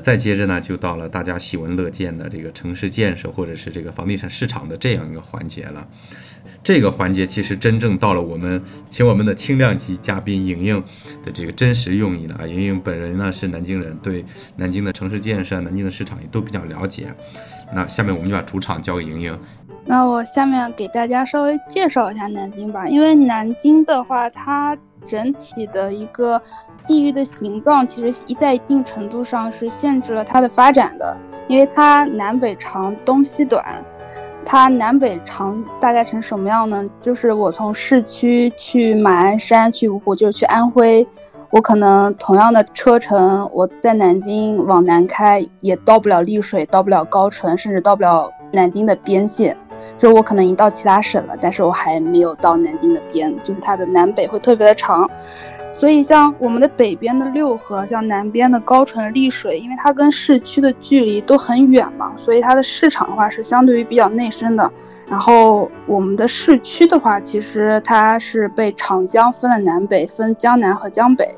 再接着呢，就到了大家喜闻乐见的这个城市建设或者是这个房地产市场的这样一个环节了。这个环节其实真正到了我们请我们的轻量级嘉宾莹莹的这个真实用意了啊。莹莹本人呢是南京人，对南京的城市建设、南京的市场也都比较了解。那下面我们就把主场交给莹莹。那我下面给大家稍微介绍一下南京吧，因为南京的话，它整体的一个地域的形状，其实一在一定程度上是限制了它的发展的，因为它南北长，东西短。它南北长大概成什么样呢？就是我从市区去马鞍山、去芜湖，就是去安徽，我可能同样的车程，我在南京往南开，也到不了丽水，到不了高淳，甚至到不了南京的边界。就是我可能已经到其他省了，但是我还没有到南京的边，就是它的南北会特别的长。所以，像我们的北边的六合，像南边的高淳、丽水，因为它跟市区的距离都很远嘛，所以它的市场的话是相对于比较内生的。然后我们的市区的话，其实它是被长江分了南北，分江南和江北。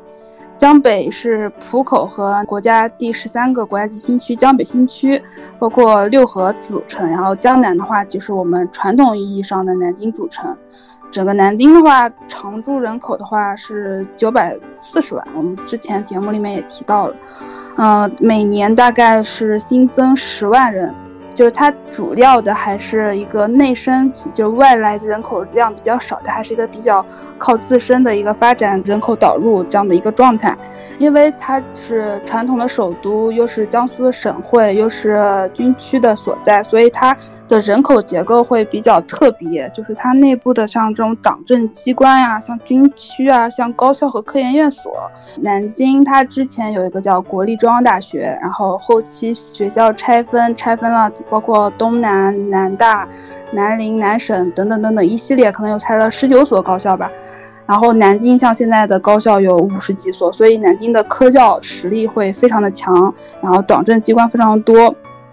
江北是浦口和国家第十三个国家级新区江北新区，包括六合组成。然后江南的话，就是我们传统意义上的南京主城。整个南京的话，常住人口的话是九百四十万，我们之前节目里面也提到了，嗯，每年大概是新增十万人，就是它主要的还是一个内生，就外来人口量比较少，它还是一个比较靠自身的一个发展人口导入这样的一个状态。因为它是传统的首都，又是江苏的省会，又是军区的所在，所以它的人口结构会比较特别。就是它内部的像这种党政机关呀，像军区啊，像高校和科研院所。南京它之前有一个叫国立中央大学，然后后期学校拆分，拆分了包括东南、南大、南林、南省等等等等一系列，可能有拆了十九所高校吧。然后南京像现在的高校有五十几所，所以南京的科教实力会非常的强，然后党政机关非常多，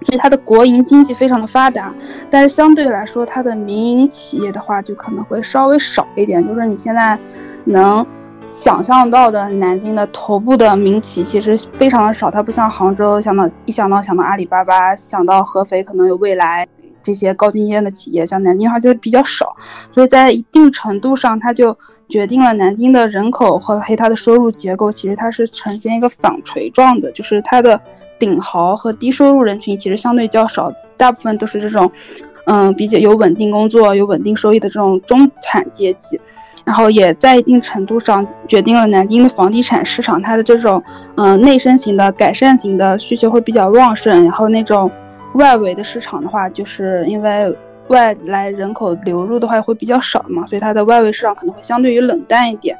所以它的国营经济非常的发达。但是相对来说，它的民营企业的话就可能会稍微少一点。就是你现在能想象到的南京的头部的民企其实非常的少，它不像杭州，想到一想到想到阿里巴巴，想到合肥可能有未来这些高精尖的企业，像南京的话就比较少，所以在一定程度上它就。决定了南京的人口和黑它的收入结构，其实它是呈现一个纺锤状的，就是它的顶豪和低收入人群其实相对较少，大部分都是这种，嗯，比较有稳定工作、有稳定收益的这种中产阶级，然后也在一定程度上决定了南京的房地产市场它的这种，嗯，内生型的改善型的需求会比较旺盛，然后那种外围的市场的话，就是因为。外来人口流入的话会比较少嘛，所以它的外围市场可能会相对于冷淡一点。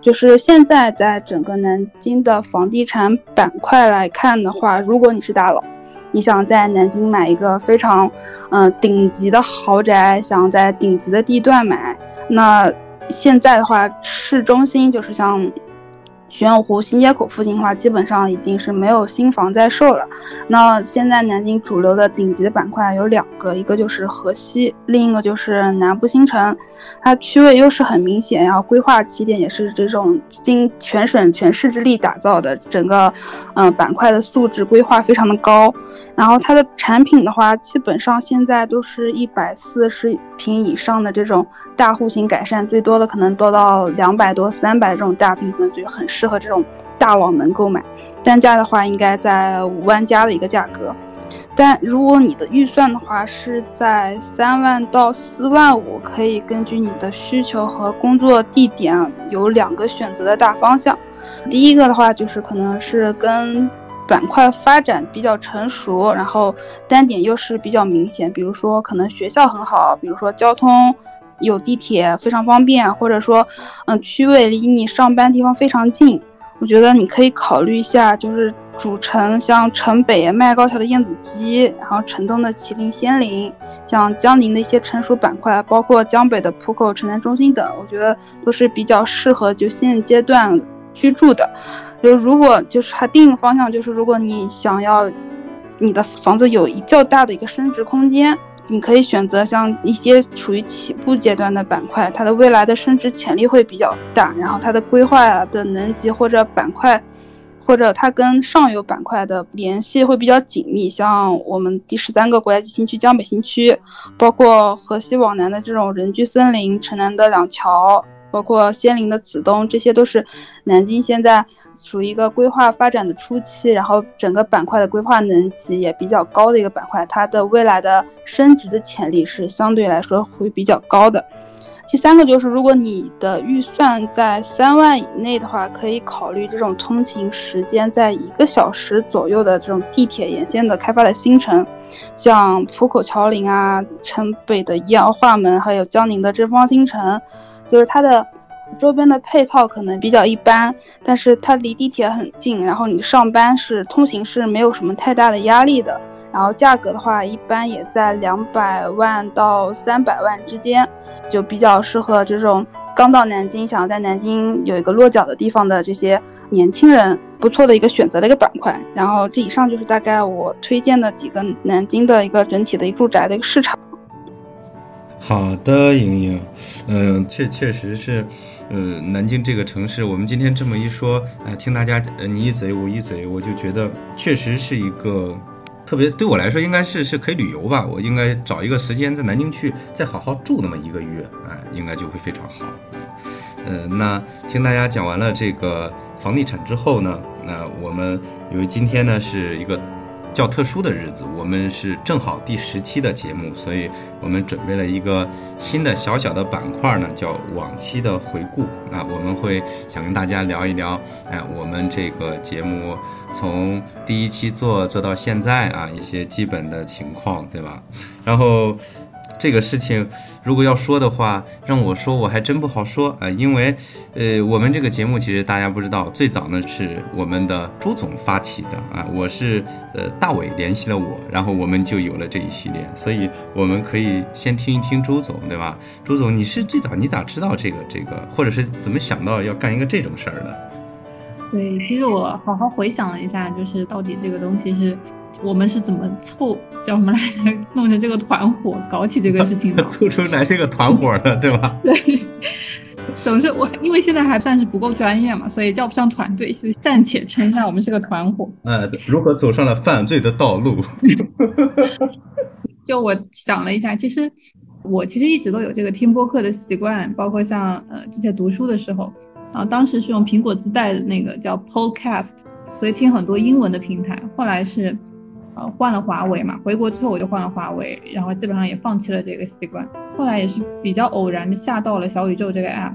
就是现在在整个南京的房地产板块来看的话，如果你是大佬，你想在南京买一个非常嗯顶级的豪宅，想在顶级的地段买，那现在的话市中心就是像。玄武湖新街口附近的话，基本上已经是没有新房在售了。那现在南京主流的顶级的板块有两个，一个就是河西，另一个就是南部新城。它区位优势很明显，然后规划起点也是这种经全省全市之力打造的，整个嗯板块的素质规划非常的高。然后它的产品的话，基本上现在都是一百四十平以上的这种大户型改善，最多的可能多到两百多、三百这种大平层，就很适合这种大佬们购买。单价的话，应该在五万加的一个价格。但如果你的预算的话是在三万到四万五，可以根据你的需求和工作地点有两个选择的大方向。第一个的话就是可能是跟。板块发展比较成熟，然后单点优势比较明显，比如说可能学校很好，比如说交通有地铁非常方便，或者说嗯区位离你上班地方非常近，我觉得你可以考虑一下，就是主城像城北迈高桥的燕子矶，然后城东的麒麟仙林，像江宁的一些成熟板块，包括江北的浦口城南中心等，我觉得都是比较适合就现阶段居住的。就如果就是它定个方向，就是如果你想要你的房子有一较大的一个升值空间，你可以选择像一些处于起步阶段的板块，它的未来的升值潜力会比较大，然后它的规划的能级或者板块或者它跟上游板块的联系会比较紧密，像我们第十三个国家级新区江北新区，包括河西往南的这种人居森林、城南的两桥，包括仙林的紫东，这些都是南京现在属于一个规划发展的初期，然后整个板块的规划能级也比较高的一个板块，它的未来的升值的潜力是相对来说会比较高的。第三个就是，如果你的预算在三万以内的话，可以考虑这种通勤时间在一个小时左右的这种地铁沿线的开发的新城，像浦口桥林啊、城北的宜奥化门，还有江宁的真方新城，就是它的周边的配套可能比较一般，但是它离地铁很近，然后你上班是通行是没有什么太大的压力的。然后价格的话，一般也在两百万到三百万之间。就比较适合这种刚到南京，想要在南京有一个落脚的地方的这些年轻人，不错的一个选择的一个板块。然后这以上就是大概我推荐的几个南京的一个整体的一住宅的一个市场。好的，莹莹，嗯，确确实是，呃，南京这个城市，我们今天这么一说，哎，听大家呃你一嘴我一嘴，我就觉得确实是一个。特别对我来说，应该是是可以旅游吧。我应该找一个时间在南京去，再好好住那么一个月，哎，应该就会非常好。呃，那听大家讲完了这个房地产之后呢，那我们因为今天呢是一个。较特殊的日子，我们是正好第十期的节目，所以我们准备了一个新的小小的板块呢，叫往期的回顾啊。我们会想跟大家聊一聊，哎，我们这个节目从第一期做做到现在啊，一些基本的情况，对吧？然后。这个事情，如果要说的话，让我说我还真不好说啊，因为，呃，我们这个节目其实大家不知道，最早呢是我们的朱总发起的啊，我是呃大伟联系了我，然后我们就有了这一系列，所以我们可以先听一听朱总，对吧？朱总，你是最早你咋知道这个这个，或者是怎么想到要干一个这种事儿的？对，其实我好好回想了一下，就是到底这个东西是。我们是怎么凑叫什么来着？弄成这个团伙，搞起这个事情的？凑出来这个团伙的，对吧？对，总是我，因为现在还算是不够专业嘛，所以叫不上团队，就暂且称一下我们是个团伙。呃，如何走上了犯罪的道路？就我想了一下，其实我其实一直都有这个听播客的习惯，包括像呃之前读书的时候，然后当时是用苹果自带的那个叫 Podcast，所以听很多英文的平台。后来是。呃，换了华为嘛，回国之后我就换了华为，然后基本上也放弃了这个习惯。后来也是比较偶然的下到了小宇宙这个 app，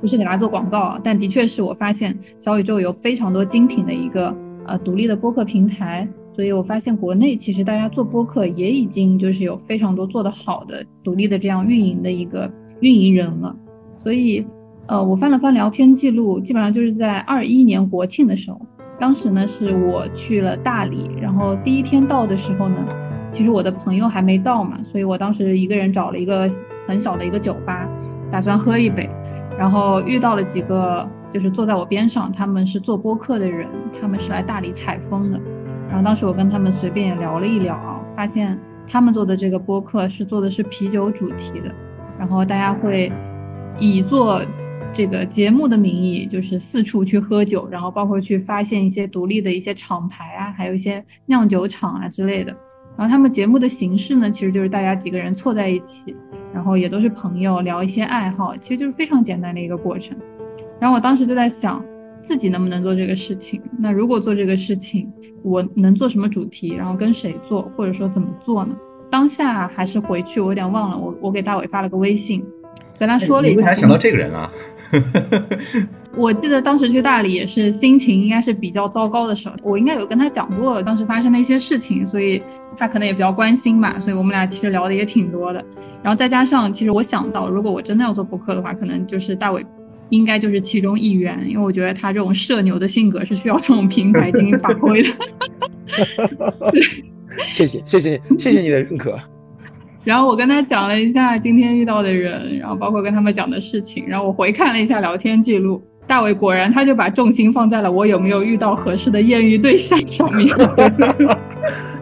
不是给大家做广告啊，但的确是我发现小宇宙有非常多精品的一个呃独立的播客平台，所以我发现国内其实大家做播客也已经就是有非常多做得好的独立的这样运营的一个运营人了。所以，呃，我翻了翻聊天记录，基本上就是在二一年国庆的时候。当时呢，是我去了大理，然后第一天到的时候呢，其实我的朋友还没到嘛，所以我当时一个人找了一个很小的一个酒吧，打算喝一杯，然后遇到了几个就是坐在我边上，他们是做播客的人，他们是来大理采风的，然后当时我跟他们随便也聊了一聊啊，发现他们做的这个播客是做的是啤酒主题的，然后大家会以做。这个节目的名义就是四处去喝酒，然后包括去发现一些独立的一些厂牌啊，还有一些酿酒厂啊之类的。然后他们节目的形式呢，其实就是大家几个人凑在一起，然后也都是朋友聊一些爱好，其实就是非常简单的一个过程。然后我当时就在想，自己能不能做这个事情？那如果做这个事情，我能做什么主题？然后跟谁做，或者说怎么做呢？当下还是回去，我有点忘了。我我给大伟发了个微信。跟他说了一下，为啥想到这个人啊？我记得当时去大理也是心情应该是比较糟糕的时候，我应该有跟他讲过当时发生的一些事情，所以他可能也比较关心吧，所以我们俩其实聊的也挺多的。然后再加上，其实我想到，如果我真的要做播客的话，可能就是大伟，应该就是其中一员，因为我觉得他这种社牛的性格是需要这种平台进行发挥的。谢谢谢谢谢谢你的认可。然后我跟他讲了一下今天遇到的人，然后包括跟他们讲的事情，然后我回看了一下聊天记录，大伟果然他就把重心放在了我有没有遇到合适的艳遇对象上面。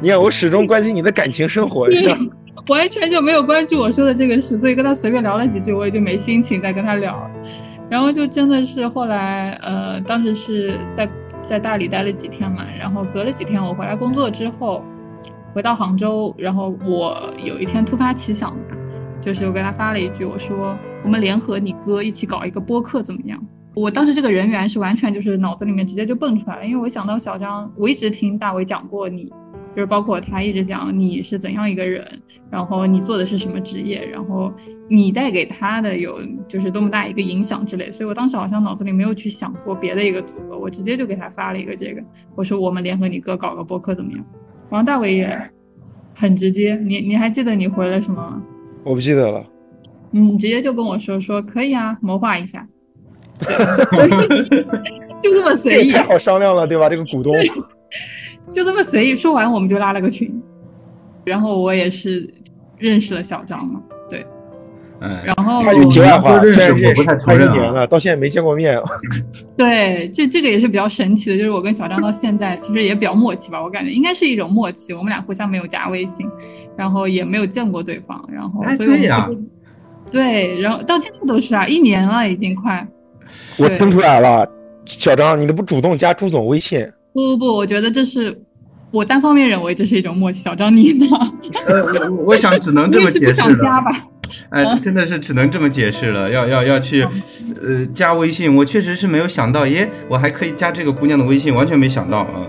你看，我始终关心你的感情生活，完全就没有关注我说的这个事，所以跟他随便聊了几句，我也就没心情再跟他聊。然后就真的是后来，呃，当时是在。在大理待了几天嘛，然后隔了几天我回来工作之后，回到杭州，然后我有一天突发奇想，就是我给他发了一句，我说我们联合你哥一起搞一个播客怎么样？我当时这个人员是完全就是脑子里面直接就蹦出来了，因为我想到小张，我一直听大伟讲过你，就是包括他一直讲你是怎样一个人，然后你做的是什么职业，然后你带给他的有就是多么大一个影响之类，所以我当时好像脑子里没有去想过别的一个组合，我直接就给他发了一个这个，我说我们联合你哥搞个播客怎么样？然后大伟也很直接，你你还记得你回了什么吗？我不记得了。你直接就跟我说说可以啊，谋划一下。就这么随意，太好商量了，对吧？这个股东就这么随意说完，我们就拉了个群，然后我也是认识了小张嘛，对，嗯，然后他有题外话，认识虽然我不太承认啊一年了，到现在没见过面。对，这这个也是比较神奇的，就是我跟小张到现在其实也比较默契吧，我感觉应该是一种默契，我们俩互相没有加微信，然后也没有见过对方，然后哎所以我们对呀就对，然后到现在都是啊，一年了已经快。我听出来了，小张，你都不主动加朱总微信，不不不，我觉得这是我单方面认为这是一种默契。小张你呢？呃，我我想只能这么解释了。想加吧？哎，真的是只能这么解释了。要要要去，呃，加微信，我确实是没有想到，耶，我还可以加这个姑娘的微信，完全没想到啊。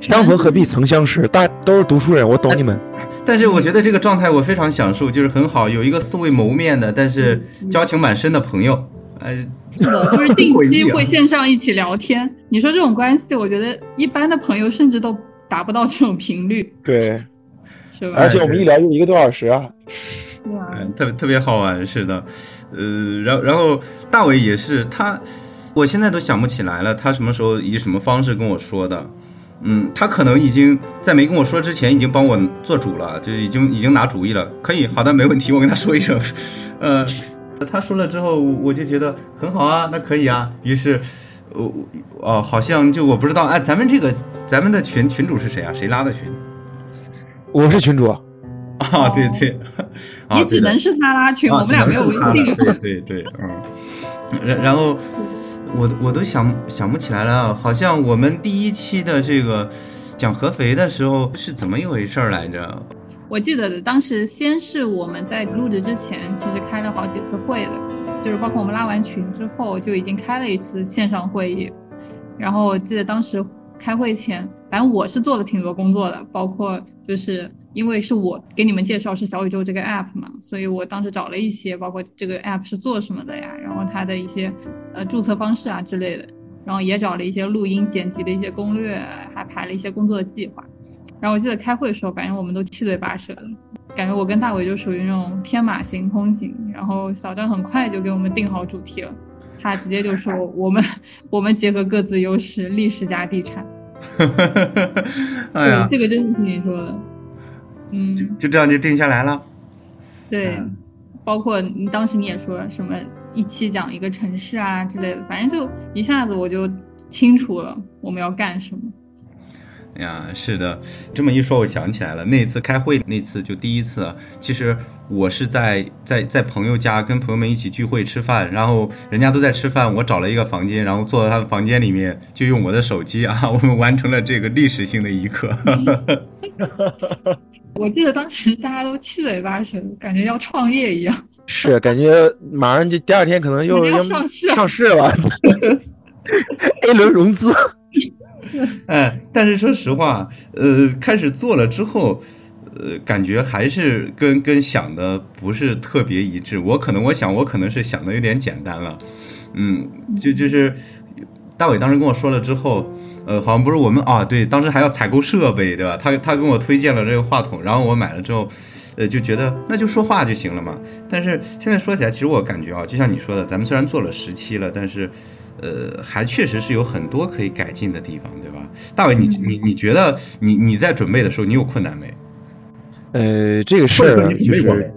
相逢何必曾相识，大家都是读书人，我懂你们。但是我觉得这个状态我非常享受，就是很好，有一个素未谋面的，但是交情蛮深的朋友。哎，是的，就是定期会线上一起聊天。你说这种关系，我觉得一般的朋友甚至都达不到这种频率，对，是吧？而且我们一聊就一个多小时啊。特别特别好玩，是的，呃，然后然后大伟也是他，我现在都想不起来了，他什么时候以什么方式跟我说的，嗯，他可能已经在没跟我说之前已经帮我做主了，就已经已经拿主意了，可以，好的，没问题，我跟他说一声，呃，他说了之后，我就觉得很好啊，那可以啊，于是。我哦，好像就我不知道，哎，咱们这个咱们的群群主是谁啊？谁拉的群？我是群主，啊啊，对对，啊，也只能是他拉群，啊我们俩没有微信。对对对，嗯，然然后我我都想想不起来了，好像我们第一期的这个讲合肥的时候是怎么一回事儿来着？我记得的，当时先是我们在录制之前，其实开了好几次会的，就是包括我们拉完群之后，就已经开了一次线上会议。然后我记得当时开会前，反正我是做了挺多工作的，包括就是因为是我给你们介绍是小宇宙这个 app 嘛，所以我当时找了一些，包括这个 app 是做什么的呀，然后它的一些呃注册方式啊之类的，然后也找了一些录音剪辑的一些攻略，还排了一些工作的计划。然后我记得开会的时候，反正我们都七嘴八舌的，感觉我跟大伟就属于那种天马行空型。然后小张很快就给我们定好主题了，他直接就说我们 我们结合各自优势，历史加地产。哎呀，对，这个真是你说的，嗯，就就这样就定下来了。对嗯，包括你当时你也说什么一期讲一个城市啊之类的，反正就一下子我就清楚了我们要干什么。哎呀，是的，这么一说，我想起来了，那次开会那次就第一次，其实我是在在在朋友家跟朋友们一起聚会吃饭，然后人家都在吃饭，我找了一个房间，然后坐在他的房间里面，就用我的手机啊，我们完成了这个历史性的一刻。我记得当时大家都七嘴八舌，感觉要创业一样。是感觉马上就第二天可能又要上市了上市了，A 轮融资。哎，但是说实话，呃，开始做了之后，呃，感觉还是跟跟想的不是特别一致。我可能我想我可能是想的有点简单了，嗯，就就是大伟当时跟我说了之后，呃，好像不是我们啊，对，当时还要采购设备，对吧？他他跟我推荐了这个话筒，然后我买了之后。呃，就觉得那就说话就行了嘛。但是现在说起来，其实我感觉啊，就像你说的，咱们虽然做了十期了，但是，呃，还确实是有很多可以改进的地方，对吧？大伟，你你你觉得你你在准备的时候，你有困难没？呃，这个事儿呢，就是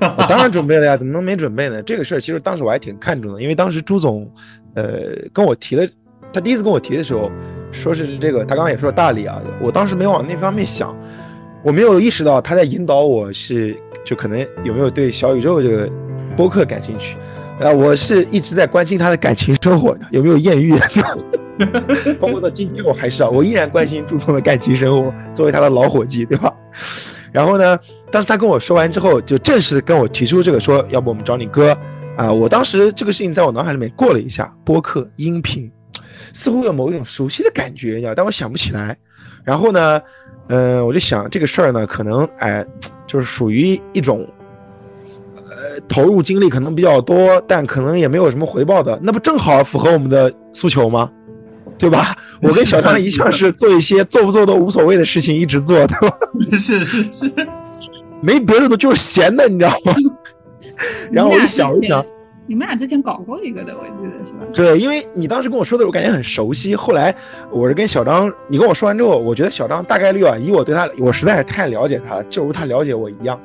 我当然准备了呀，怎么能没准备呢？这个事儿其实当时我还挺看重的，因为当时朱总，呃，跟我提了，他第一次跟我提的时候，说是这个，他刚刚也说大理啊，我当时没往那方面想，我没有意识到他在引导我是，就可能有没有对小宇宙这个播客感兴趣，啊，我是一直在关心他的感情生活，有没有艳遇，包括到今天我还是啊，我依然关心朱总的感情生活，作为他的老伙计，对吧？然后呢，当时他跟我说完之后，就正式跟我提出这个说，要不我们找你哥啊？我当时这个事情在我脑海里面过了一下，播客音频，似乎有某一种熟悉的感觉，你知道，但我想不起来。然后呢，嗯，我就想这个事儿呢，可能哎，就是属于一种。投入精力可能比较多，但可能也没有什么回报的，那不正好符合我们的诉求吗？对吧？我跟小张一向是做一些做不做都无所谓的事情，一直做，对吧？是是是，没别的，就是闲的，你知道吗？然后我就想一想，你们俩之前搞过一个的，我记得是吧？对，因为你当时跟我说的，我感觉很熟悉。后来我是跟小张，你跟我说完之后，我觉得小张大概率啊，以我对他，我实在是太了解他了，就如他了解我一样。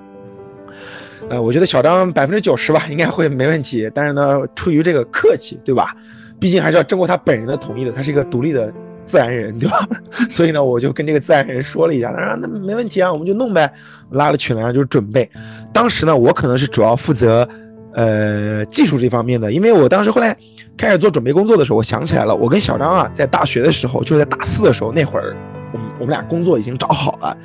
呃，我觉得小张百分之九十吧，应该会没问题。但是呢，出于这个客气，对吧？毕竟还是要经过他本人的同意的，他是一个独立的自然人，对吧？所以呢，我就跟这个自然人说了一下，他说那没问题啊，我们就弄呗。拉了群聊就是准备。当时呢，我可能是主要负责呃技术这方面的，因为我当时后来开始做准备工作的时候，我想起来了，我跟小张啊，在大学的时候，就是在大四的时候那会儿，我们我们俩工作已经找好了。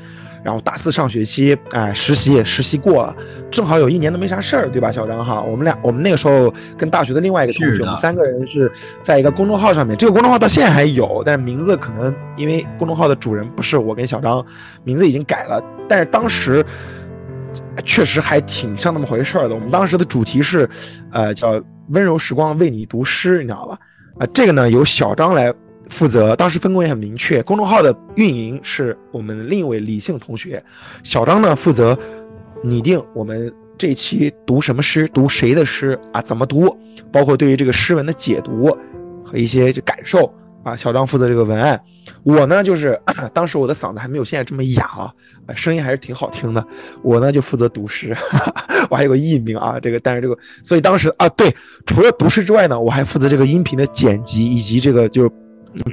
然后大四上学期，哎，实习也实习过了，正好有一年都没啥事儿，对吧，小张哈？我们俩，我们那个时候跟大学的另外一个同学，我们三个人是在一个公众号上面，这个公众号到现在还有，但是名字可能因为公众号的主人不是我跟小张，名字已经改了。但是当时确实还挺像那么回事儿的。我们当时的主题是，呃，叫温柔时光为你读诗，你知道吧？啊，这个呢由小张来。负责当时分工也很明确，公众号的运营是我们另一位李姓同学，小张呢负责拟定我们这期读什么诗，读谁的诗啊，怎么读，包括对于这个诗文的解读和一些就感受啊，小张负责这个文案，我呢就是当时我的嗓子还没有现在这么哑啊，声音还是挺好听的，我呢就负责读诗，我还有个艺名啊，这个但是这个所以当时啊对，除了读诗之外呢，我还负责这个音频的剪辑以及这个就是。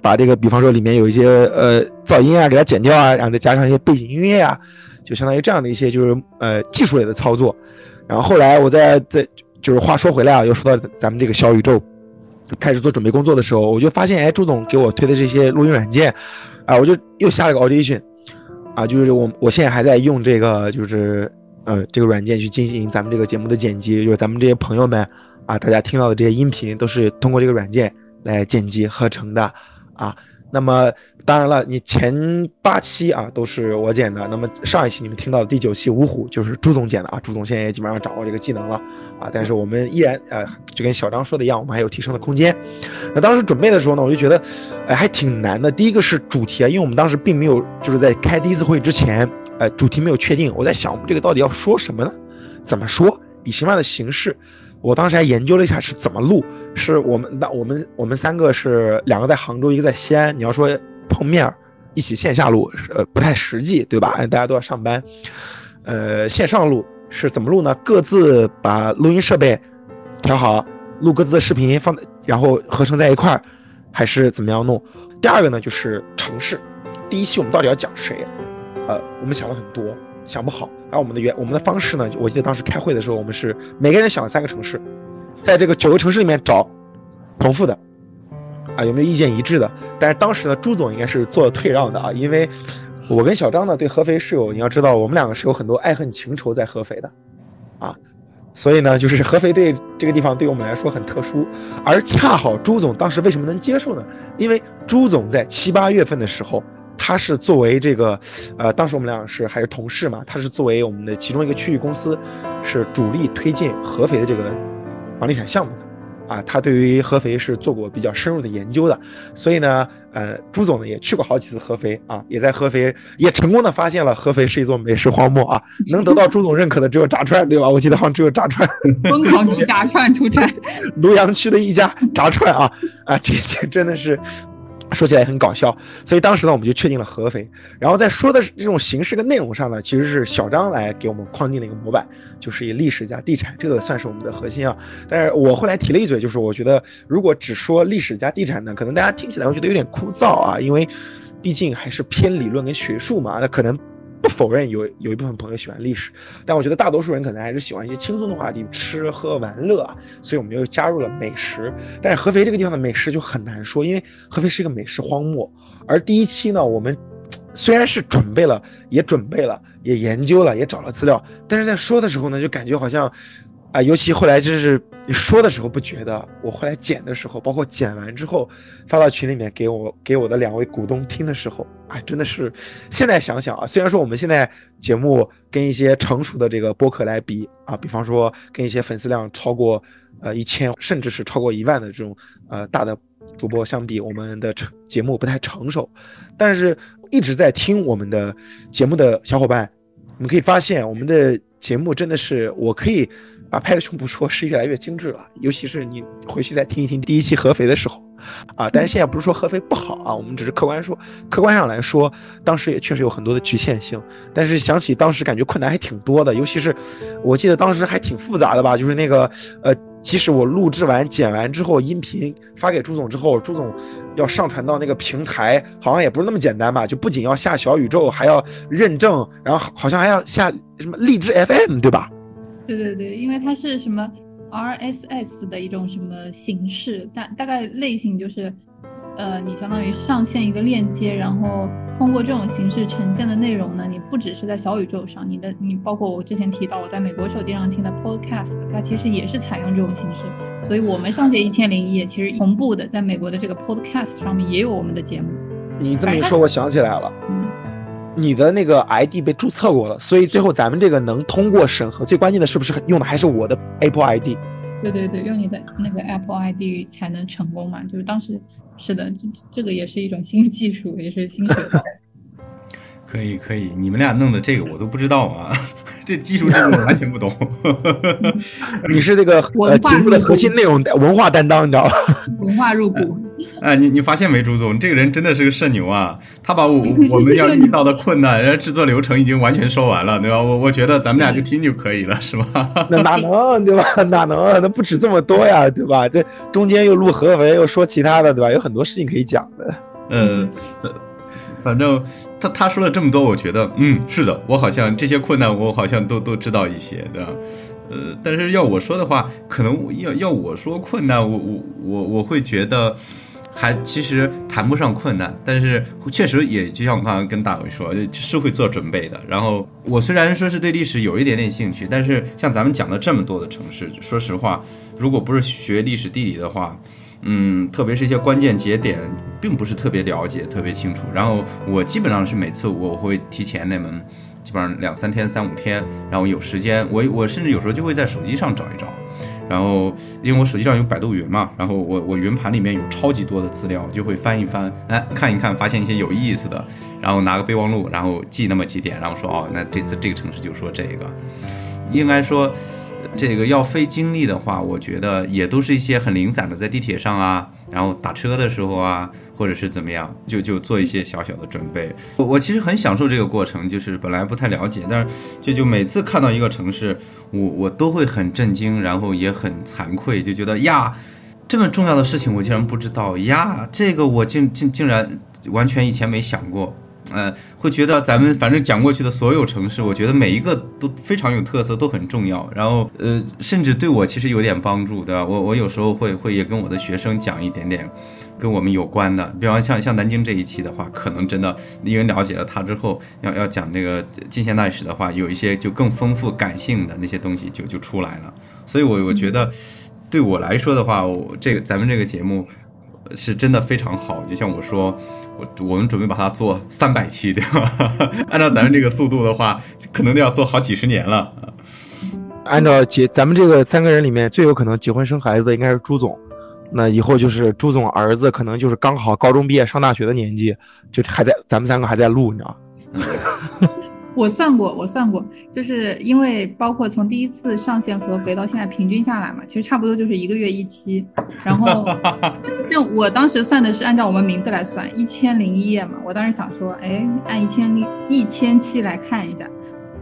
把这个，比方说里面有一些呃噪音啊，给它剪掉啊，然后再加上一些背景音乐啊，就相当于这样的一些就是呃技术类的操作。然后后来我在在就是话说回来啊，又说到咱们这个小宇宙开始做准备工作的时候，我就发现哎，朱总给我推的这些录音软件啊，我就又下了个 Audition 啊，就是我我现在还在用这个就是呃这个软件去进行咱们这个节目的剪辑，就是咱们这些朋友们啊，大家听到的这些音频都是通过这个软件来剪辑合成的。啊，那么当然了，你前八期啊都是我剪的，那么上一期你们听到的第九期五虎就是朱总剪的啊，朱总现在也基本上掌握这个技能了啊，但是我们依然呃就跟小张说的一样，我们还有提升的空间。那当时准备的时候呢，我就觉得哎还挺难的。第一个是主题啊，因为我们当时并没有就是在开第一次会之前，呃主题没有确定，我在想我们这个到底要说什么呢？怎么说？以什么样的形式？我当时还研究了一下是怎么录，是我们那我们我们三个是两个在杭州，一个在西安。你要说碰面儿一起线下录，呃，不太实际，对吧？大家都要上班。呃，线上录是怎么录呢？各自把录音设备调好，录各自的视频放在，然后合成在一块儿，还是怎么样弄？第二个呢，就是城市。第一期我们到底要讲谁？呃，我们想了很多。想不好，然后我们的原我们的方式呢？我记得当时开会的时候，我们是每个人想了三个城市，在这个九个城市里面找重复的，啊，有没有意见一致的？但是当时呢，朱总应该是做了退让的啊，因为我跟小张呢对合肥是有，你要知道，我们两个是有很多爱恨情仇在合肥的，啊，所以呢，就是合肥对这个地方对我们来说很特殊，而恰好朱总当时为什么能接受呢？因为朱总在七八月份的时候。他是作为这个，呃，当时我们俩是还是同事嘛，他是作为我们的其中一个区域公司，是主力推进合肥的这个房地产项目的，啊，他对于合肥是做过比较深入的研究的，所以呢，呃，朱总呢也去过好几次合肥啊，也在合肥也成功的发现了合肥是一座美食荒漠啊，能得到朱总认可的只有炸串，对吧？我记得好像只有炸串，疯狂吃炸串出差，庐阳区的一家炸串啊，啊，这这真的是。说起来很搞笑，所以当时呢，我们就确定了合肥。然后在说的这种形式跟内容上呢，其实是小张来给我们框定了一个模板，就是以历史加地产，这个算是我们的核心啊。但是我后来提了一嘴，就是我觉得如果只说历史加地产呢，可能大家听起来会觉得有点枯燥啊，因为毕竟还是偏理论跟学术嘛，那可能不否认有有一部分朋友喜欢历史，但我觉得大多数人可能还是喜欢一些轻松的话题，吃喝玩乐啊。所以我们又加入了美食。但是合肥这个地方的美食就很难说，因为合肥是一个美食荒漠。而第一期呢，我们虽然是准备了，也准备了，也研究了，也找了资料，但是在说的时候呢，就感觉好像。啊，尤其后来就是你说的时候不觉得，我后来剪的时候，包括剪完之后发到群里面给我给我的两位股东听的时候，哎，真的是现在想想啊，虽然说我们现在节目跟一些成熟的这个播客来比啊，比方说跟一些粉丝量超过呃一千，甚至是超过一万的这种呃大的主播相比，我们的成节目不太成熟，但是一直在听我们的节目的小伙伴，你们可以发现我们的节目真的是我可以。啊，拍着胸脯说是越来越精致了，尤其是你回去再听一听第一期合肥的时候，啊，但是现在不是说合肥不好啊，我们只是客观说，客观上来说，当时也确实有很多的局限性。但是想起当时感觉困难还挺多的，尤其是我记得当时还挺复杂的吧，就是那个呃，即使我录制完剪完之后，音频发给朱总之后，朱总要上传到那个平台，好像也不是那么简单吧？就不仅要下小宇宙，还要认证，然后好像还要下什么荔枝 FM，对吧？对对对，因为它是什么 RSS 的一种什么形式，大大概类型就是，呃，你相当于上线一个链接，然后通过这种形式呈现的内容呢，你不只是在小宇宙上，你的你包括我之前提到我在美国手机上听的 Podcast，它其实也是采用这种形式，所以我们上线一千零一夜其实同步的，在美国的这个 Podcast 上面也有我们的节目。你这么一说，我想起来了。你的那个 ID 被注册过了，所以最后咱们这个能通过审核。最关键的是不是用的还是我的 Apple ID？对对对，用你的那个 Apple ID 才能成功嘛？就是当时是的，这这个也是一种新技术，也是新学的。可以可以，你们俩弄的这个我都不知道啊，这技术这个我完全不懂。你是这个呃节目的核心内容文化担当，你知道吧？文化入股。哎，你你发现没，朱总，这个人真的是个社牛啊！他把我 我们要遇到的困难，人家制作流程已经完全说完了，对吧？我我觉得咱们俩就听就可以了，是吧？那哪能对吧？哪能？那不止这么多呀，对吧？这中间又录合肥，又说其他的，对吧？有很多事情可以讲的。嗯。反正他他说了这么多，我觉得，嗯，是的，我好像这些困难，我好像都都知道一些，对吧？呃，但是要我说的话，可能要要我说困难，我我我我会觉得还其实谈不上困难，但是确实也就像我刚刚跟大伟说，是会做准备的。然后我虽然说是对历史有一点点兴趣，但是像咱们讲了这么多的城市，说实话，如果不是学历史地理的话。嗯，特别是一些关键节点，并不是特别了解、特别清楚。然后我基本上是每次我会提前那么基本上两三天、三五天，然后有时间，我我甚至有时候就会在手机上找一找。然后因为我手机上有百度云嘛，然后我我云盘里面有超级多的资料，就会翻一翻，哎，看一看，发现一些有意思的，然后拿个备忘录，然后记那么几点，然后说哦，那这次这个城市就说这个，应该说。这个要费精力的话，我觉得也都是一些很零散的，在地铁上啊，然后打车的时候啊，或者是怎么样，就就做一些小小的准备。我我其实很享受这个过程，就是本来不太了解，但是就就每次看到一个城市，我我都会很震惊，然后也很惭愧，就觉得呀，这么重要的事情我竟然不知道呀，这个我竟竟竟然完全以前没想过。呃，会觉得咱们反正讲过去的所有城市，我觉得每一个都非常有特色，都很重要。然后，呃，甚至对我其实有点帮助，对吧？我我有时候会会也跟我的学生讲一点点跟我们有关的，比方像像南京这一期的话，可能真的因为了解了它之后，要要讲这个近现代史的话，有一些就更丰富感性的那些东西就就出来了。所以，我我觉得对我来说的话，我这个咱们这个节目是真的非常好。就像我说。我们准备把它做三百期，对吧？按照咱们这个速度的话，可能都要做好几十年了。按照结，咱们这个三个人里面最有可能结婚生孩子的应该是朱总。那以后就是朱总儿子，可能就是刚好高中毕业上大学的年纪，就还在咱们三个还在录，你知道？我算过，我算过，就是因为包括从第一次上线合肥到现在平均下来嘛，其实差不多就是一个月一期。然后，那我当时算的是按照我们名字来算，一千零一夜嘛。我当时想说，哎，按一千一千期来看一下，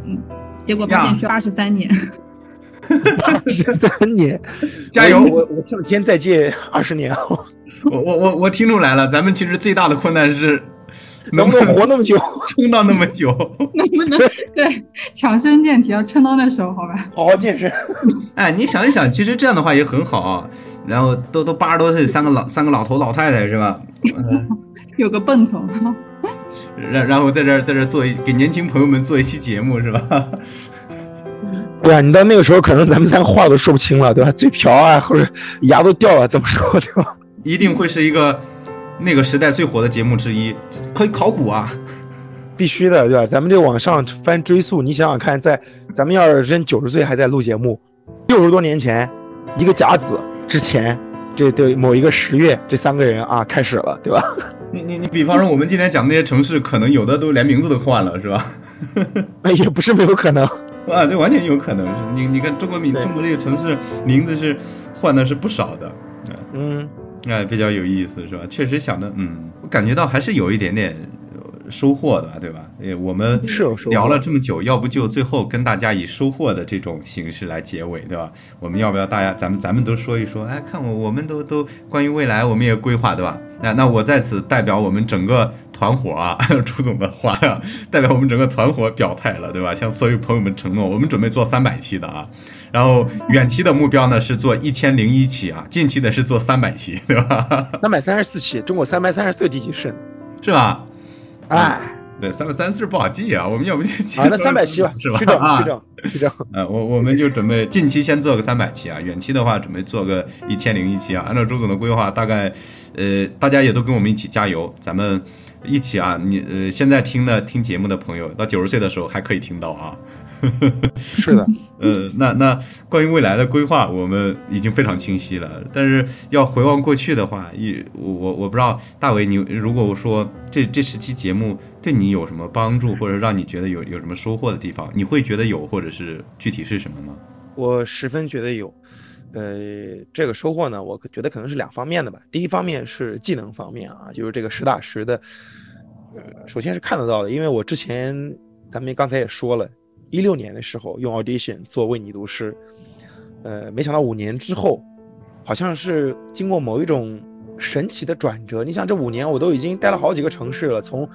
嗯，结果发现需要二十三年。二十三年，加油！我我上天再借二十年。我我我我听出来了，咱们其实最大的困难是。能不能活那么久？撑到那么久？能不能对强身健体要撑到那时候？好吧，好好健身。哎，你想一想，其实这样的话也很好啊。然后都都八十多岁，三个老三个老头老太太是吧？有个奔头。然然后在这在这做一给年轻朋友们做一期节目是吧？对啊，你到那个时候可能咱们三个话都说不清了，对吧？嘴瓢啊，或者牙都掉了，怎么说对吧？一定会是一个那个时代最火的节目之一，可以考古啊，必须的，对吧？咱们这往上翻追溯，你想想看，在咱们要是真九十岁还在录节目，六十多年前，一个甲子之前，这对某一个十月，这三个人啊开始了，对吧？你 你你，比方说我们今天讲那些城市，可能有的都连名字都换了，是吧？也不是没有可能 啊，这完全有可能。你你看中国名，中国这个城市名字是换的是不少的，嗯。哎，比较有意思是吧？确实想的，嗯，我感觉到还是有一点点收获的，对吧？哎，我们是聊了这么久，要不就最后跟大家以收获的这种形式来结尾，对吧？我们要不要大家咱们咱们都说一说？哎，看我我们都都关于未来，我们也规划，对吧？那那我在此代表我们整个团伙啊，朱总的话呀，代表我们整个团伙表态了，对吧？向所有朋友们承诺，我们准备做三百期的啊。然后远期的目标呢是做一千零一期啊，近期的是做三百期，对吧？三百三十四期，中国三百三十四个地级市，是吧？哎，对，三百三十四不好记啊，我们要不就啊，那三百七吧，是吧？去掉去掉去掉。呃，我我们就准备近期先做个三百期啊，远期的话准备做个一千零一期啊。按照周总的规划，大概呃，大家也都跟我们一起加油，咱们一起啊，你呃，现在听的听节目的朋友，到九十岁的时候还可以听到啊。是的，呃，那那关于未来的规划，我们已经非常清晰了。但是要回望过去的话，一我我我不知道大伟，你如果我说这这十期节目对你有什么帮助，或者让你觉得有有什么收获的地方，你会觉得有，或者是具体是什么吗？我十分觉得有，呃，这个收获呢，我觉得可能是两方面的吧。第一方面是技能方面啊，就是这个实打实的，呃，首先是看得到的，因为我之前咱们刚才也说了。一六年的时候用 Audition 做为你读诗，呃，没想到五年之后，好像是经过某一种神奇的转折。你想，这五年我都已经待了好几个城市了，从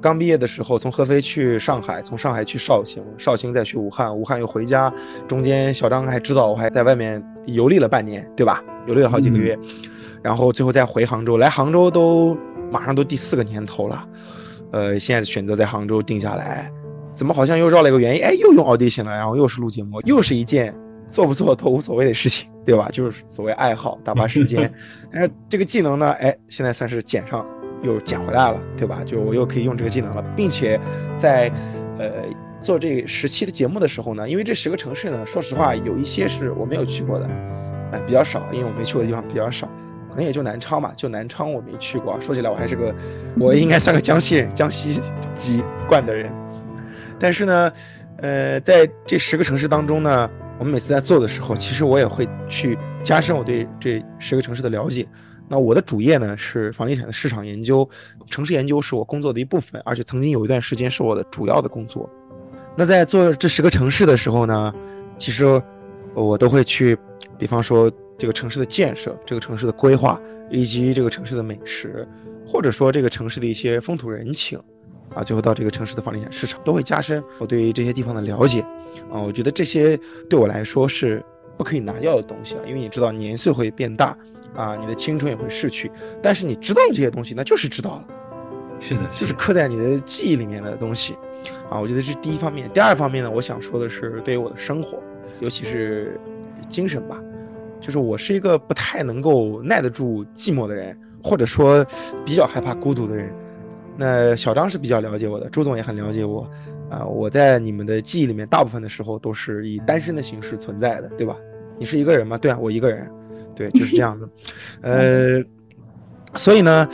刚毕业的时候从合肥去上海，从上海去绍兴，绍兴再去武汉，武汉又回家，中间小张还知道我还在外面游历了半年，对吧？游历了好几个月，然后最后再回杭州，来杭州都马上都第四个年头了，呃，现在选择在杭州定下来。怎么好像又绕了一个原因？哎，又用 Audition 了，然后又是录节目，又是一件做不做都无所谓的事情，对吧？就是所谓爱好，打发时间。但是这个技能呢，哎，现在算是捡上，又捡回来了，对吧？就我又可以用这个技能了，并且在呃做这十期的节目的时候呢，因为这十个城市呢，说实话有一些是我没有去过的，哎，比较少，因为我没去过的地方比较少，可能也就南昌嘛，就南昌我没去过。说起来我还是个，我应该算个江西人，江西籍贯的人。但是呢，呃，在这十个城市当中呢，我们每次在做的时候，其实我也会去加深我对这十个城市的了解。那我的主业呢是房地产的市场研究，城市研究是我工作的一部分，而且曾经有一段时间是我的主要的工作。那在做这十个城市的时候呢，其实我都会去，比方说这个城市的建设、这个城市的规划，以及这个城市的美食，或者说这个城市的一些风土人情。啊，最后到这个城市的房地产市场，都会加深我对于这些地方的了解。啊，我觉得这些对我来说是不可以拿掉的东西啊，因为你知道年岁会变大，啊，你的青春也会逝去。但是你知道这些东西，那就是知道了，是的，就是刻在你的记忆里面的东西。啊，我觉得这是第一方面。第二方面呢，我想说的是，对于我的生活，尤其是精神吧，就是我是一个不太能够耐得住寂寞的人，或者说比较害怕孤独的人。那小张是比较了解我的，朱总也很了解我，啊，我在你们的记忆里面，大部分的时候都是以单身的形式存在的，对吧？你是一个人吗？对啊，我一个人，对，就是这样的，呃，所以呢，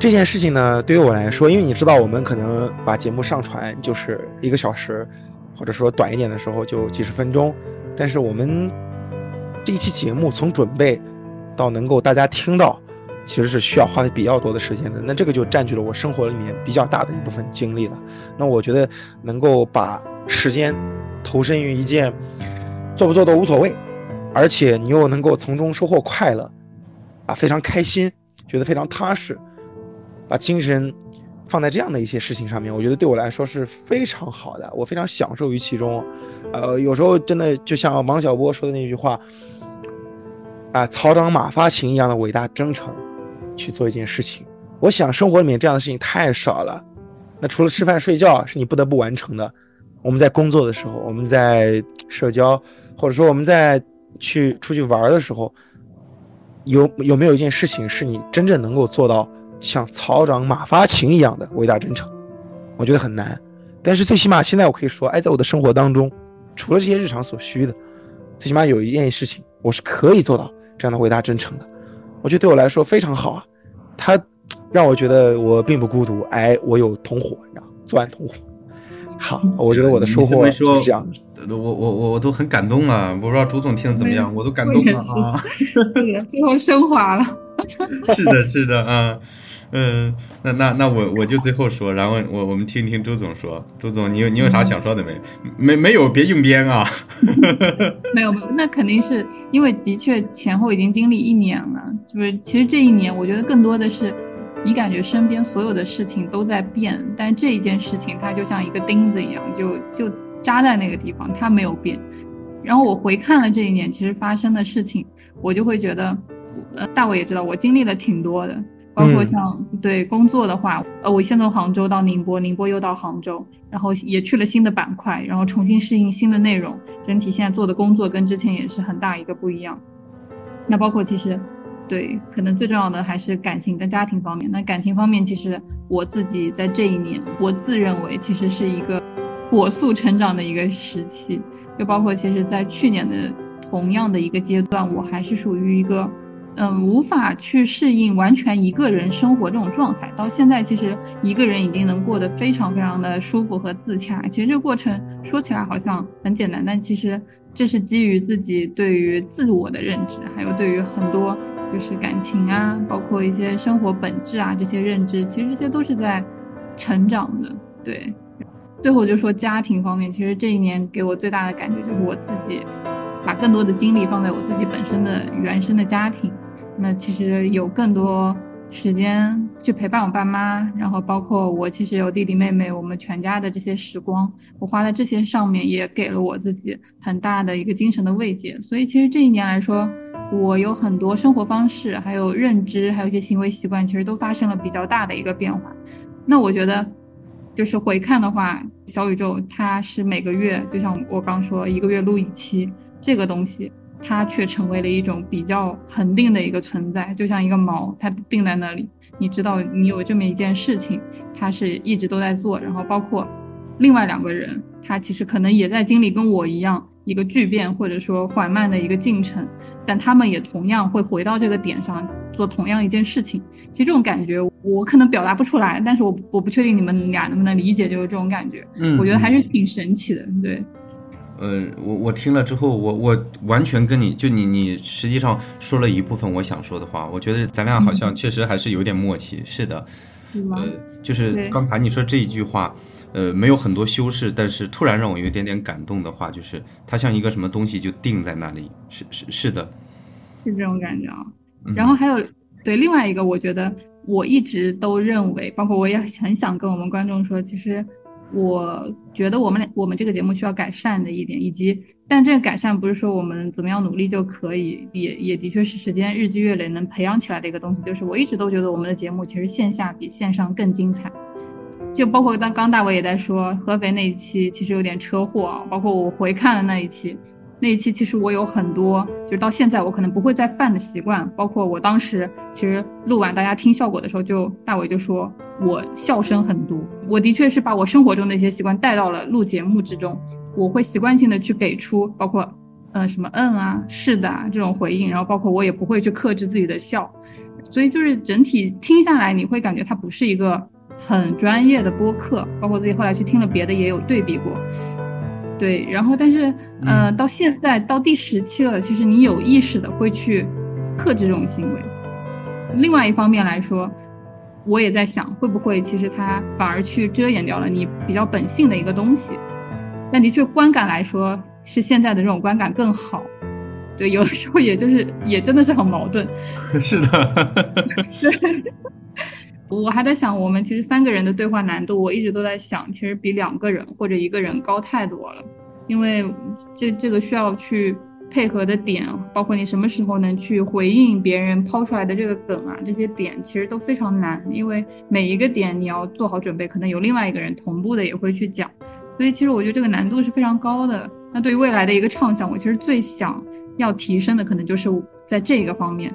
这件事情呢，对于我来说，因为你知道，我们可能把节目上传就是一个小时，或者说短一点的时候就几十分钟，但是我们这一期节目从准备到能够大家听到。其实是需要花费比较多的时间的，那这个就占据了我生活里面比较大的一部分精力了。那我觉得能够把时间投身于一件做不做都无所谓，而且你又能够从中收获快乐，啊，非常开心，觉得非常踏实，把精神放在这样的一些事情上面，我觉得对我来说是非常好的，我非常享受于其中。呃，有时候真的就像王小波说的那句话，啊，草长马发情一样的伟大征程去做一件事情。我想生活里面这样的事情太少了，那除了吃饭睡觉是你不得不完成的，我们在工作的时候，我们在社交，或者说我们在去出去玩的时候，有有没有一件事情是你真正能够做到？像草长马发情一样的伟大真诚，我觉得很难。但是最起码现在我可以说，哎，在我的生活当中，除了这些日常所需的，最起码有一件事情我是可以做到这样的伟大真诚的。我觉得对我来说非常好啊，它让我觉得我并不孤独，哎，我有同伙，你知道，作案同伙。好，我觉得我的收获是这样。我我我我都很感动了，我不知道朱总听的怎么样，我都感动了啊。最后 升华了。是的，是的啊。嗯，那那那我我就最后说，然后我我们听听周总说，周总你有你有啥想说的没？没没有别硬编啊。没有，那肯定是因为的确前后已经经历一年了，就是其实这一年我觉得更多的是你感觉身边所有的事情都在变，但这一件事情它就像一个钉子一样，就就扎在那个地方，它没有变。然后我回看了这一年其实发生的事情，我就会觉得，呃，大伟也知道我经历了挺多的。包括像对工作的话，呃，我先从杭州到宁波，宁波又到杭州，然后也去了新的板块，然后重新适应新的内容，整体现在做的工作跟之前也是很大一个不一样。那包括其实，对，可能最重要的还是感情跟家庭方面。那感情方面，其实我自己在这一年，我自认为其实是一个火速成长的一个时期。就包括其实，在去年的同样的一个阶段，我还是属于一个。嗯，无法去适应完全一个人生活这种状态。到现在，其实一个人已经能过得非常非常的舒服和自洽。其实这个过程说起来好像很简单，但其实这是基于自己对于自我的认知，还有对于很多就是感情啊，包括一些生活本质啊这些认知，其实这些都是在成长的。对，最后就说家庭方面，其实这一年给我最大的感觉就是我自己把更多的精力放在我自己本身的原生的家庭。那其实有更多时间去陪伴我爸妈，然后包括我其实有弟弟妹妹，我们全家的这些时光，我花在这些上面，也给了我自己很大的一个精神的慰藉。所以其实这一年来说，我有很多生活方式，还有认知，还有一些行为习惯，其实都发生了比较大的一个变化。那我觉得，就是回看的话，小宇宙它是每个月，就像我刚说，一个月录一期这个东西。它却成为了一种比较恒定的一个存在，就像一个锚，它定在那里。你知道，你有这么一件事情，它是一直都在做。然后包括另外两个人，他其实可能也在经历跟我一样一个巨变或者说缓慢的一个进程，但他们也同样会回到这个点上做同样一件事情。其实这种感觉我可能表达不出来，但是我我不确定你们俩能不能理解，就是这种感觉。嗯，我觉得还是挺神奇的，对。呃，我我听了之后，我我完全跟你就你你实际上说了一部分我想说的话，我觉得咱俩好像确实还是有点默契。是的，呃，就是刚才你说这一句话，呃，没有很多修饰，但是突然让我有一点点感动的话，就是它像一个什么东西就定在那里，是是是的，是这种感觉啊。然后还有对另外一个，我觉得我一直都认为，包括我也很想跟我们观众说，其实。我觉得我们我们这个节目需要改善的一点，以及但这个改善不是说我们怎么样努力就可以，也也的确是时间日积月累能培养起来的一个东西。就是我一直都觉得我们的节目其实线下比线上更精彩，就包括刚刚大伟也在说合肥那一期其实有点车祸啊，包括我回看了那一期。那一期其实我有很多，就是到现在我可能不会再犯的习惯，包括我当时其实录完大家听效果的时候，就大伟就说我笑声很多，我的确是把我生活中的一些习惯带到了录节目之中，我会习惯性的去给出包括嗯什么嗯啊是的啊这种回应，然后包括我也不会去克制自己的笑，所以就是整体听下来你会感觉它不是一个很专业的播客，包括自己后来去听了别的也有对比过。对，然后但是，呃，到现在到第十期了，其实你有意识的会去克制这种行为。另外一方面来说，我也在想，会不会其实它反而去遮掩掉了你比较本性的一个东西。但的确，观感来说是现在的这种观感更好。对，有的时候也就是也真的是很矛盾。是的。对。我还在想，我们其实三个人的对话难度，我一直都在想，其实比两个人或者一个人高太多了，因为这这个需要去配合的点，包括你什么时候能去回应别人抛出来的这个梗啊，这些点其实都非常难，因为每一个点你要做好准备，可能有另外一个人同步的也会去讲，所以其实我觉得这个难度是非常高的。那对于未来的一个畅想，我其实最想要提升的，可能就是在这个方面。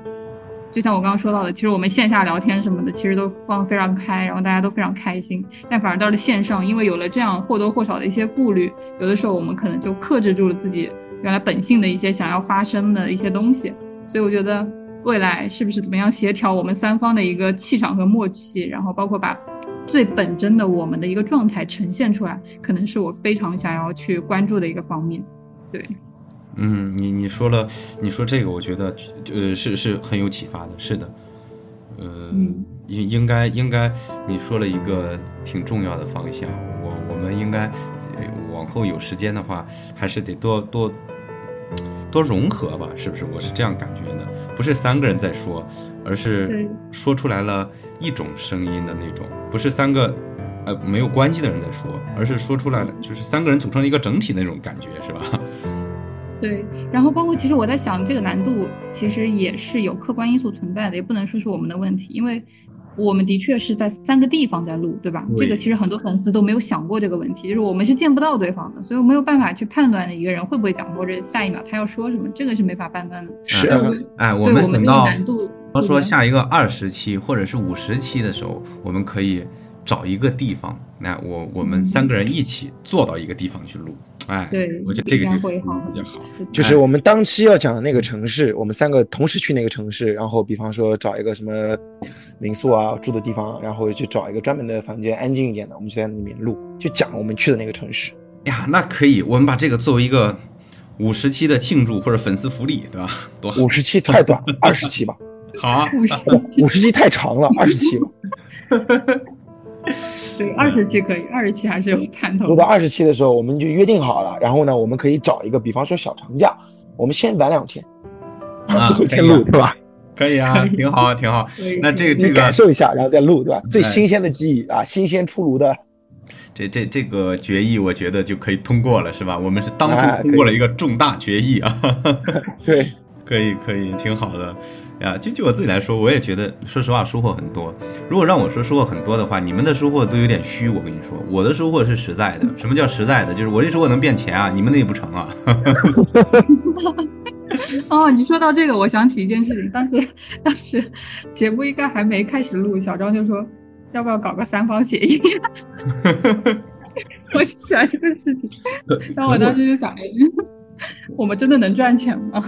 就像我刚刚说到的，其实我们线下聊天什么的，其实都放非常开，然后大家都非常开心。但反而到了线上，因为有了这样或多或少的一些顾虑，有的时候我们可能就克制住了自己原来本性的一些想要发生的一些东西。所以我觉得未来是不是怎么样协调我们三方的一个气场和默契，然后包括把最本真的我们的一个状态呈现出来，可能是我非常想要去关注的一个方面。对。嗯，你你说了，你说这个，我觉得，呃，是是很有启发的，是的，呃，应应该应该，你说了一个挺重要的方向，我我们应该往后有时间的话，还是得多多多融合吧，是不是？我是这样感觉的，不是三个人在说，而是说出来了一种声音的那种，不是三个呃没有关系的人在说，而是说出来了，就是三个人组成了一个整体的那种感觉，是吧？对，然后包括其实我在想，这个难度其实也是有客观因素存在的，也不能说是我们的问题，因为我们的确是在三个地方在录，对吧？这个其实很多粉丝都没有想过这个问题，就是我们是见不到对方的，所以我没有办法去判断一个人会不会讲，或者下一秒他要说什么，这个是没法判断的。是，哎，我们等到，比方说下一个二十期或者是五十期的时候，我们可以找一个地方，那我我们三个人一起坐到一个地方去录。哎，对，我觉得这个就会好比较好。就是我们当期要讲的那个城市，我们三个同时去那个城市，然后比方说找一个什么民宿啊住的地方，然后去找一个专门的房间，安静一点的，我们就在里面录，就讲我们去的那个城市。呀，那可以，我们把这个作为一个五十期的庆祝或者粉丝福利，对吧？多五十期太短，二十期吧。好，五十期，五十期太长了，二十期吧。对，二十期可以，二十期还是有看头。录到二十期的时候，我们就约定好了，然后呢，我们可以找一个，比方说小长假，我们先玩两天，啊最后一天录，对吧？可以啊，挺好，挺好。那这个这个感受一下，然后再录，对吧？最新鲜的记忆啊，新鲜出炉的。这这这个决议，我觉得就可以通过了，是吧？我们是当初通过了一个重大决议啊。对。可以可以，挺好的，呀，就就我自己来说，我也觉得，说实话，收获很多。如果让我说收获很多的话，你们的收获都有点虚。我跟你说，我的收获是实在的。什么叫实在的？就是我这收获能变钱啊，你们那也不成啊。哦，你说到这个，我想起一件事情，当时当时节目应该还没开始录，小张就说要不要搞个三方协议。我就想这个事情，然后我当时就想，哎。我们真的能赚钱吗？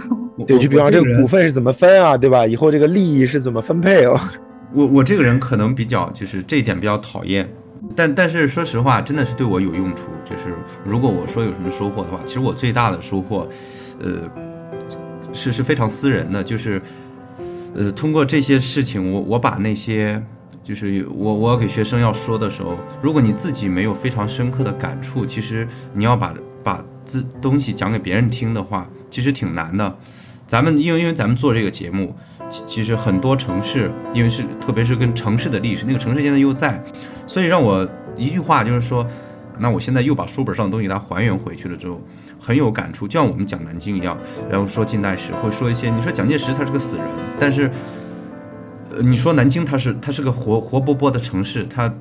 对，就比方这个股份是怎么分啊，对吧？以后这个利益是怎么分配哦？我我这个人可能比较就是这一点比较讨厌，但但是说实话，真的是对我有用处。就是如果我说有什么收获的话，其实我最大的收获，呃，是是非常私人的，就是呃，通过这些事情，我我把那些就是我我要给学生要说的时候，如果你自己没有非常深刻的感触，其实你要把把。这东西讲给别人听的话，其实挺难的。咱们因为因为咱们做这个节目，其其实很多城市，因为是特别是跟城市的历史，那个城市现在又在，所以让我一句话就是说，那我现在又把书本上的东西它还原回去了之后，很有感触。就像我们讲南京一样，然后说近代史，会说一些，你说蒋介石他是个死人，但是，呃，你说南京它是它是个活活泼泼的城市，它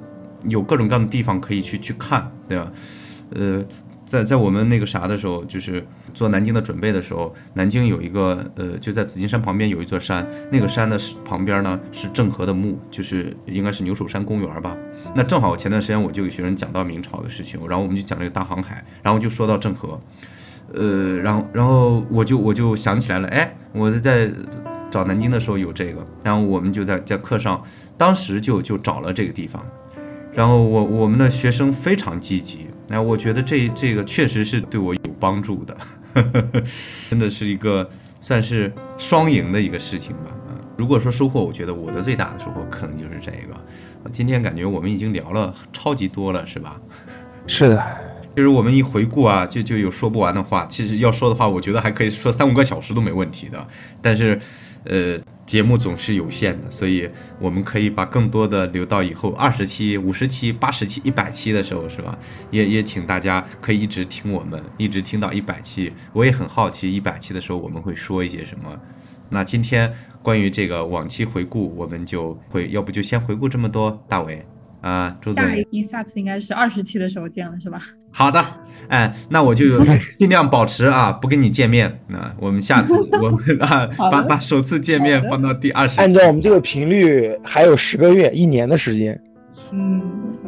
有各种各样的地方可以去去看，对吧？呃。在在我们那个啥的时候，就是做南京的准备的时候，南京有一个呃，就在紫金山旁边有一座山，那个山的旁边呢是郑和的墓，就是应该是牛首山公园吧。那正好前段时间我就给学生讲到明朝的事情，然后我们就讲这个大航海，然后就说到郑和，呃，然后然后我就我就想起来了，哎，我在找南京的时候有这个，然后我们就在在课上，当时就就找了这个地方，然后我我们的学生非常积极。那我觉得这这个确实是对我有帮助的，真的是一个算是双赢的一个事情吧。啊，如果说收获，我觉得我的最大的收获可能就是这个。今天感觉我们已经聊了超级多了，是吧？是的，就是我们一回顾啊，就就有说不完的话。其实要说的话，我觉得还可以说三五个小时都没问题的。但是，呃，节目总是有限的，所以我们可以把更多的留到以后二十期、五十期、八十期、一百期的时候，是吧？也也请大家可以一直听我们，一直听到一百期。我也很好奇，一百期的时候我们会说一些什么。那今天关于这个往期回顾，我们就会要不就先回顾这么多。大伟啊，朱总，下一下次应该是二十期的时候见了，是吧？好的，哎，那我就尽量保持啊，不跟你见面。那我们下次 我们啊，把把首次见面放到第二十。按照我们这个频率，还有十个月、一年的时间。嗯，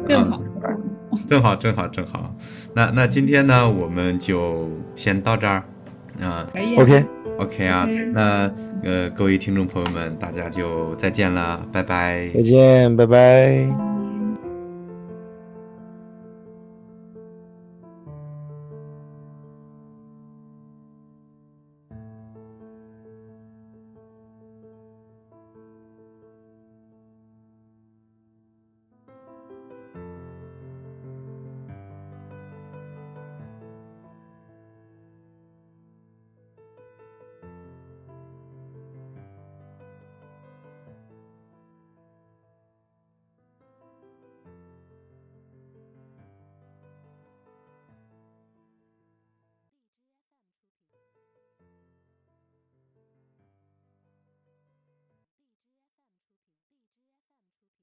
正好，正好，正好，正好。那那今天呢，我们就先到这儿啊。可以。OK。OK 啊，那呃，各位听众朋友们，大家就再见了，拜拜。再见，拜拜。